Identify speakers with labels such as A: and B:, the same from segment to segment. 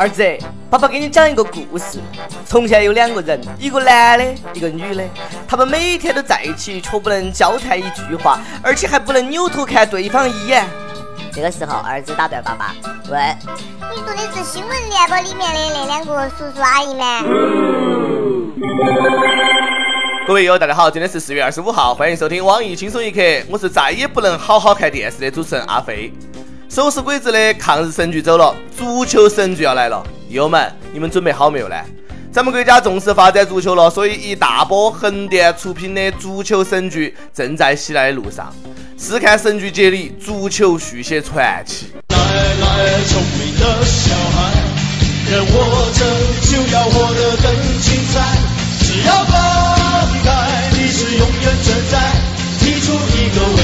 A: 儿子，爸爸给你讲一个故事。从前有两个人，一个男的，一个女的，他们每天都在一起，却不能交谈一句话，而且还不能扭头看对方一眼。
B: 这个时候，儿子打断爸爸，问：“
C: 你说的是新闻联播里面的那两个叔叔阿姨吗？”
D: 各位友，大家好，今天是四月二十五号，欢迎收听网易轻松一刻，我是再也不能好好看电视的主持人阿飞。手撕鬼子的抗日神剧走了，足球神剧要来了，友们，你们准备好没有呢？咱们国家重视发展足球了，所以一大波横店出品的足球神剧正在袭来的路上。试看神剧接力，足球续写传奇。来来，聪明的小孩，人活着就要活得更精彩，只要放开，你是永远存在。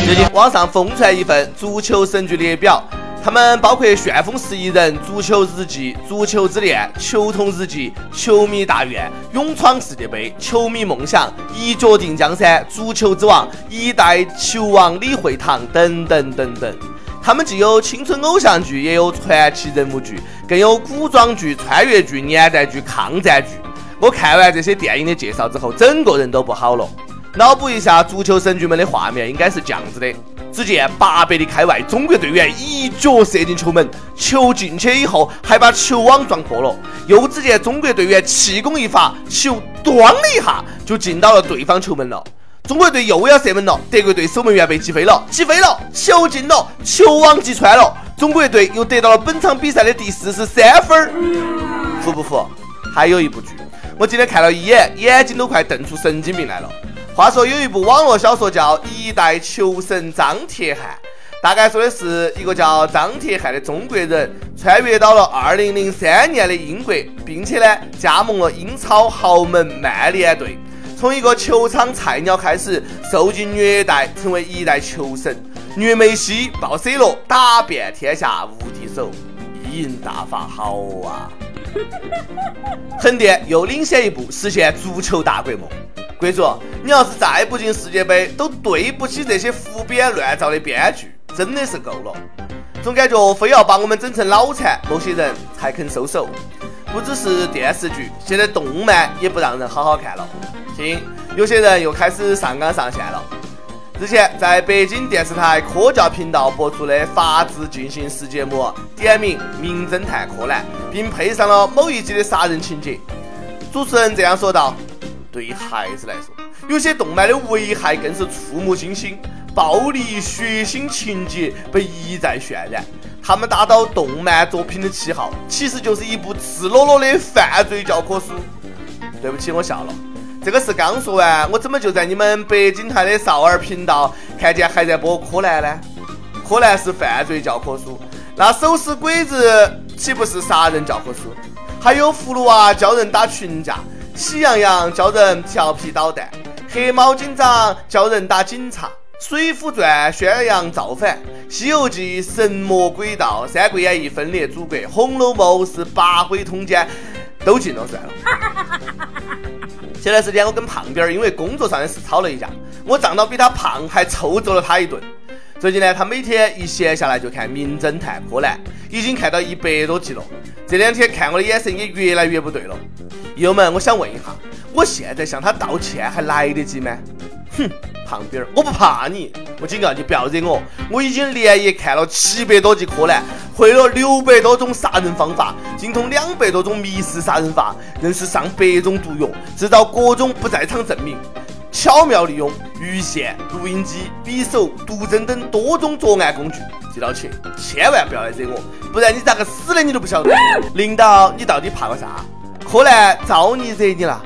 D: 最近网上疯传一份足球神剧列表，他们包括《旋风十一人》《足球日记》《足球之恋》《球童日记》《球迷大院》《勇闯世界杯》《球迷梦想》《一脚定江山》《足球之王》《一代球王李惠堂》等等等等。他们既有青春偶像剧，也有传奇人物剧，更有古装剧、穿越剧、年代剧、抗战剧。我看完这些电影的介绍之后，整个人都不好了。脑补一下足球神剧们的画面，应该是这样子的：只见八百里开外，中国队员一脚射进球门，球进去以后还把球网撞破了。又只见中国队员气功一发，球咣的一下就进到了对方球门了。中国队又要射门了，德国队守门员被击飞了，击飞了，球进了，球网击穿了，中国队又得到了本场比赛的第四十三分。服不服？还有一部剧，我今天看了一眼，眼睛都快瞪出神经病来了。话说有一部网络小说叫《一代球神张铁汉》，大概说的是一个叫张铁汉的中国人穿越到了2003年的英国，并且呢加盟了英超豪门曼联队，从一个球场菜鸟开始受尽虐待，成为一代球神，虐梅西、爆 C 罗，打遍天下无敌手，意淫大法好啊！横店又领先一步，实现足球大国梦。国主，你要是再不进世界杯，都对不起这些胡编乱造的编剧，真的是够了。总感觉非要把我们整成脑残，某些人才肯收手。不只是电视剧，现在动漫也不让人好好看了。听，有些人又开始上纲上线了。日前，在北京电视台科教频道播出的《法制进行时》节目，点名名侦探柯南，并配上了某一集的杀人情节。主持人这样说道。对于孩子来说，有些动漫的危害更是触目惊心，暴力血腥情节被一再渲染。他们打倒动漫作品的旗号，其实就是一部赤裸裸的犯罪教科书。对不起，我笑了。这个事刚说完，我怎么就在你们北京台的少儿频道看见还在播柯南呢？柯南是犯罪教科书，那手撕鬼子岂不是杀人教科书？还有葫芦娃教人打群架。喜羊羊教人调皮捣蛋，黑猫警长教人打警察，水浒传宣扬造反，西游记神魔鬼道，三国演义分裂祖国，红楼梦是八鬼通奸，都禁了算了。前段时间我跟胖边儿因为工作上的事吵了一架，我胀到比他胖，还臭揍了他一顿。最近呢，他每天一闲下来就看《名侦探柯南》，已经看到一百多集了。这两天看我的眼神也越来越不对了。友们，我想问一下，我现在向他道歉还来得及吗？哼，胖兵儿，我不怕你，我警告你不要惹我。我已经连夜看了七百多集柯南，会了六百多种杀人方法，精通两百多种密室杀人法，认识上百种毒药，制造各种不在场证明，巧妙利用鱼线、录音机、匕首、毒针等多种作案工具。记到起，千万不要来惹我，不然你咋个死的你都不晓得。领导，你到底怕个啥？柯南招你惹你了？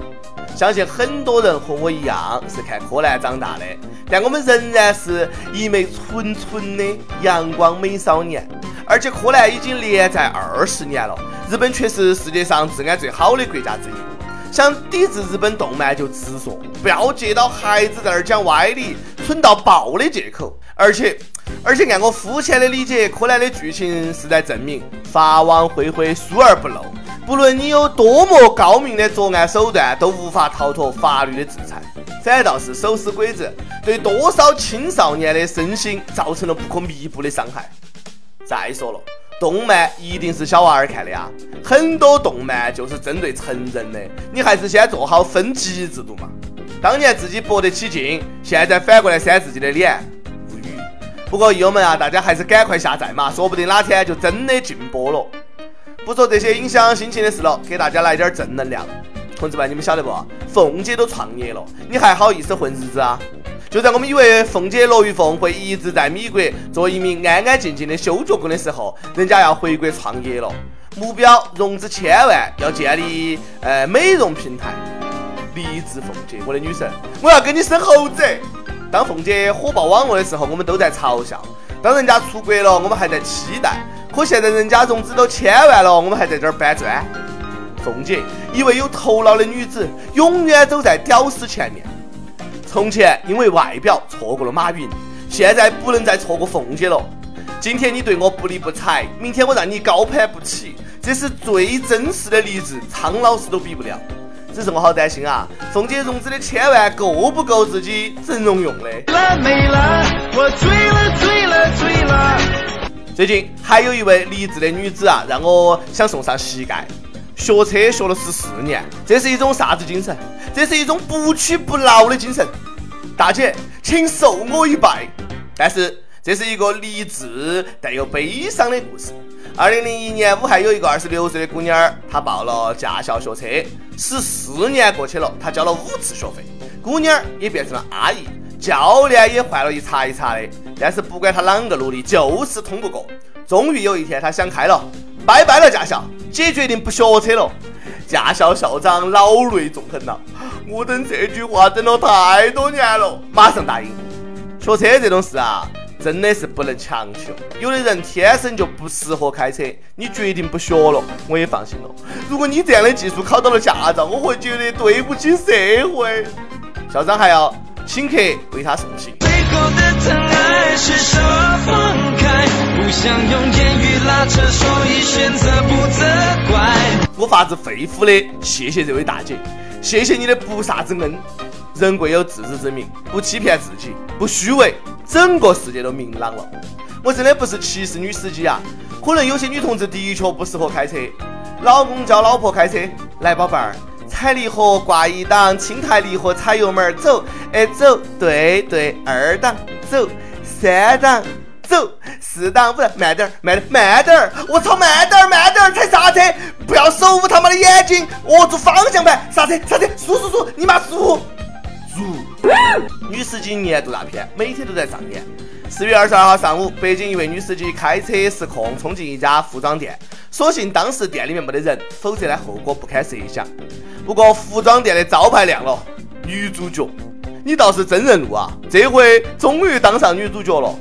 D: 相信很多人和我一样是看柯南长大的，但我们仍然是一枚纯纯的阳光美少年。而且柯南已经连载二十年了，日本却是世界上治安最好的国家之一。想抵制日本动漫就直说，不要接到孩子在那儿讲歪理、蠢到爆的借口。而且，而且按我肤浅的理解，柯南的剧情是在证明法网恢恢，疏而不漏。不论你有多么高明的作案手段，都无法逃脱法律的制裁。反倒是手撕鬼子，对多少青少年的身心造成了不可弥补的伤害。再说了，动漫一定是小娃儿看的啊，很多动漫就是针对成人的，你还是先做好分级制度嘛。当年自己博得起劲，现在反过来扇自己的脸，无语。不过友们啊，大家还是赶快下载嘛，说不定哪天就真的禁播了。不说这些影响心情的事了，给大家来点正能量。同志们，你们晓得不？凤姐都创业了，你还好意思混日子啊？就在我们以为凤姐罗玉凤会一直在米国做一名安安静静的修脚工的时候，人家要回国创业了，目标融资千万，要建立呃美容平台。励志凤姐，我的女神，我要跟你生猴子。当凤姐火爆网络的时候，我们都在嘲笑；当人家出国了，我们还在期待。可现在人家融资都千万了，我们还在这儿搬砖。凤姐，一位有头脑的女子，永远走在屌丝前面。从前因为外表错过了马云，现在不能再错过凤姐了。今天你对我不理不睬，明天我让你高攀不起，这是最真实的例子，苍老师都比不了。只是我好担心啊，凤姐融资的千万够不够自己整容用的？最近还有一位励志的女子啊，让我想送上膝盖。学车学了十四年，这是一种啥子精神？这是一种不屈不挠的精神。大姐，请受我一拜。但是这是一个励志带有悲伤的故事。二零零一年，武汉有一个二十六岁的姑娘，她报了驾校学车，十四年过去了，她交了五次学费，姑娘也变成了阿姨，教练也换了一茬一茬的。但是不管他啷个努力，就是通不过。终于有一天，他想开了。拜拜了驾校，姐决定不学车了。驾校校长老泪纵横了，我等这句话等了太多年了，马上答应。学车这种事啊，真的是不能强求。有的人天生就不适合开车，你决定不学了，我也放心了。如果你这样的技术考到了驾照，我会觉得对不起社会。校长还要请客为他送行。最后的疼爱是手放开，不想用言语拉扯，所以选择不责怪。我发自肺腑的谢谢这位大姐，谢谢你的不杀之恩。人贵有自知之明，不欺骗自己，不虚伪，整个世界都明朗了。我真的不是歧视女司机啊，可能有些女同志的确不适合开车。老公教老婆开车，来宝贝儿，踩离合挂一档，轻抬离合踩油门走，哎走，对对，二档走，三档。走，四档五，慢点儿，慢点儿，慢点儿！我操，慢点儿，慢点儿，踩刹车！不要手捂他妈的眼睛，握住方向盘，刹车，刹车，速速速！你妈速！速！女司机年度大片，每天都在上演。四月二十二号上午，北京一位女司机开车失控，冲进一家服装店，所幸当时店里面没得人，否则呢后果不堪设想。不过服装店的招牌亮了，女主角，你倒是真人路啊！这回终于当上女主角了。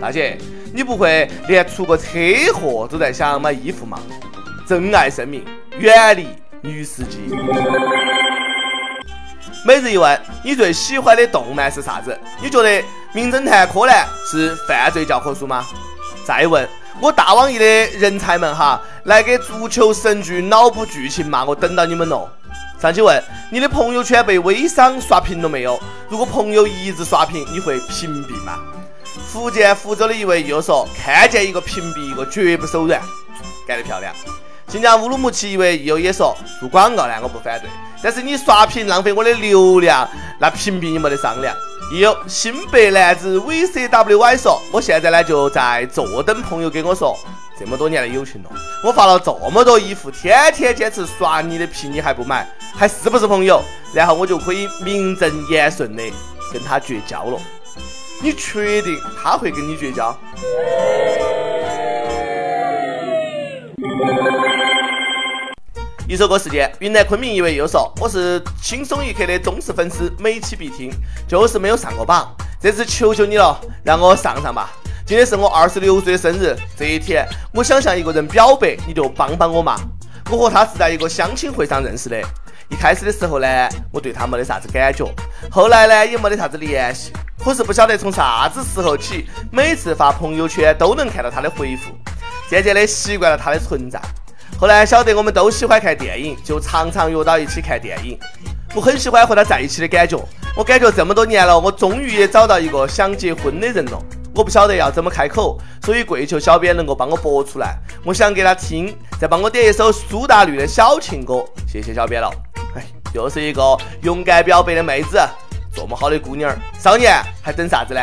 D: 大姐，你不会连出个车祸都在想买衣服吗？珍爱生命，远离女司机。每日一问：你最喜欢的动漫是啥子？你觉得《名侦探柯南》是犯罪教科书吗？再问我大网易的人才们哈，来给足球神剧脑补剧情嘛？我等到你们了。上期问你的朋友圈被微商刷屏了没有？如果朋友一直刷屏，你会屏蔽吗？福建福州的一位友说：“看见一个屏蔽一个，绝不手软，干得漂亮。”新疆乌鲁木齐一位友也说：“做广告呢，我不反对，但是你刷屏浪费我的流量，那屏蔽你没得商量。”有新白男子 VCWY 说：“我现在呢就在坐等朋友给我说，这么多年的友情了，我发了这么多衣服，天天坚持刷你的皮，你还不买，还是不是朋友？然后我就可以名正言顺的跟他绝交了。”你确定他会跟你绝交？一首歌时间，云南昆明一位又说：“我是轻松一刻的忠实粉丝，每期必听，就是没有上过榜。这次求求你了，让我上上吧！今天是我二十六岁的生日，这一天我想向一个人表白，你就帮帮我嘛！我和他是在一个相亲会上认识的，一开始的时候呢，我对他没得啥子感觉，后来呢，也没得啥子联系。”可是不晓得从啥子时候起，每次发朋友圈都能看到他的回复，渐渐的习惯了他的存在。后来晓得我们都喜欢看电影，就常常约到一起看电影。我很喜欢和他在一起的感觉，我感觉这么多年了，我终于也找到一个想结婚的人了。我不晓得要怎么开口，所以跪求小编能够帮我播出来。我想给他听，再帮我点一首苏打绿的小情歌，谢谢小编了。哎，又是一个勇敢表白的妹子，这么好的姑娘，少年还等啥子呢？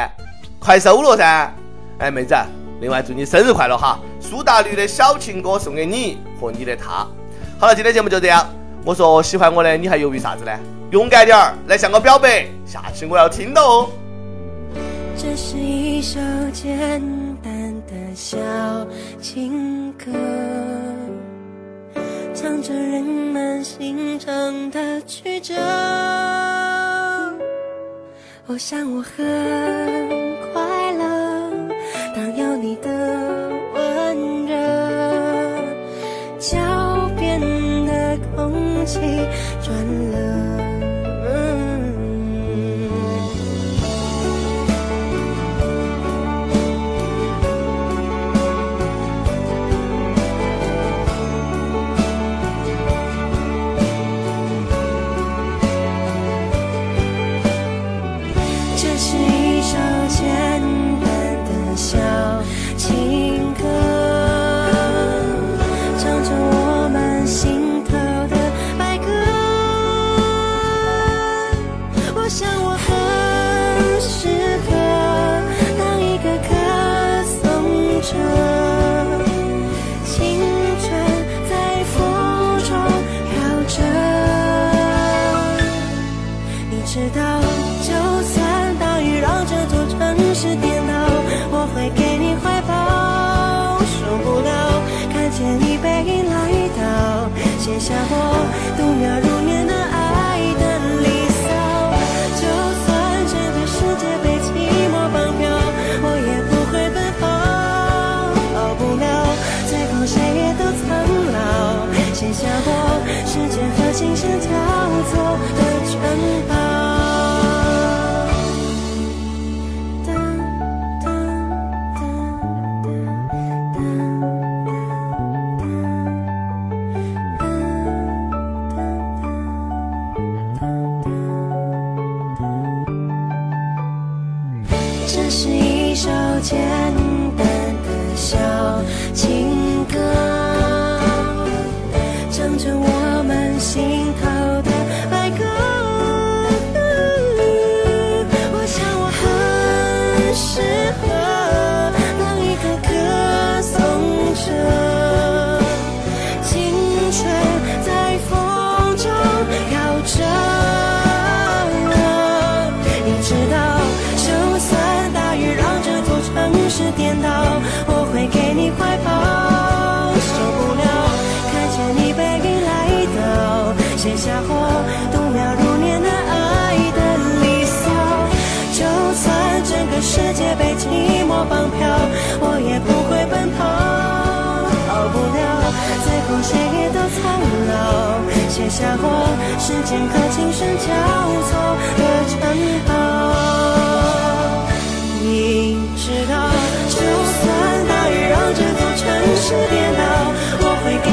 D: 快收了噻！哎，妹子，另外祝你生日快乐哈！苏打绿的小情歌送给你和你的他。好了，今天节目就这样。我说喜欢我的，你还犹豫啥子呢？勇敢点儿，来向我表白，下期我要听到哦。
E: 这是一首简单的小情歌，唱着人们心肠的曲折。我想我很转下过。的时候放票，我也不会奔跑，逃不了，最后谁也都苍老，写下我时间和琴声交错的城堡。你知道，就算大雨让这座城市颠倒。我会给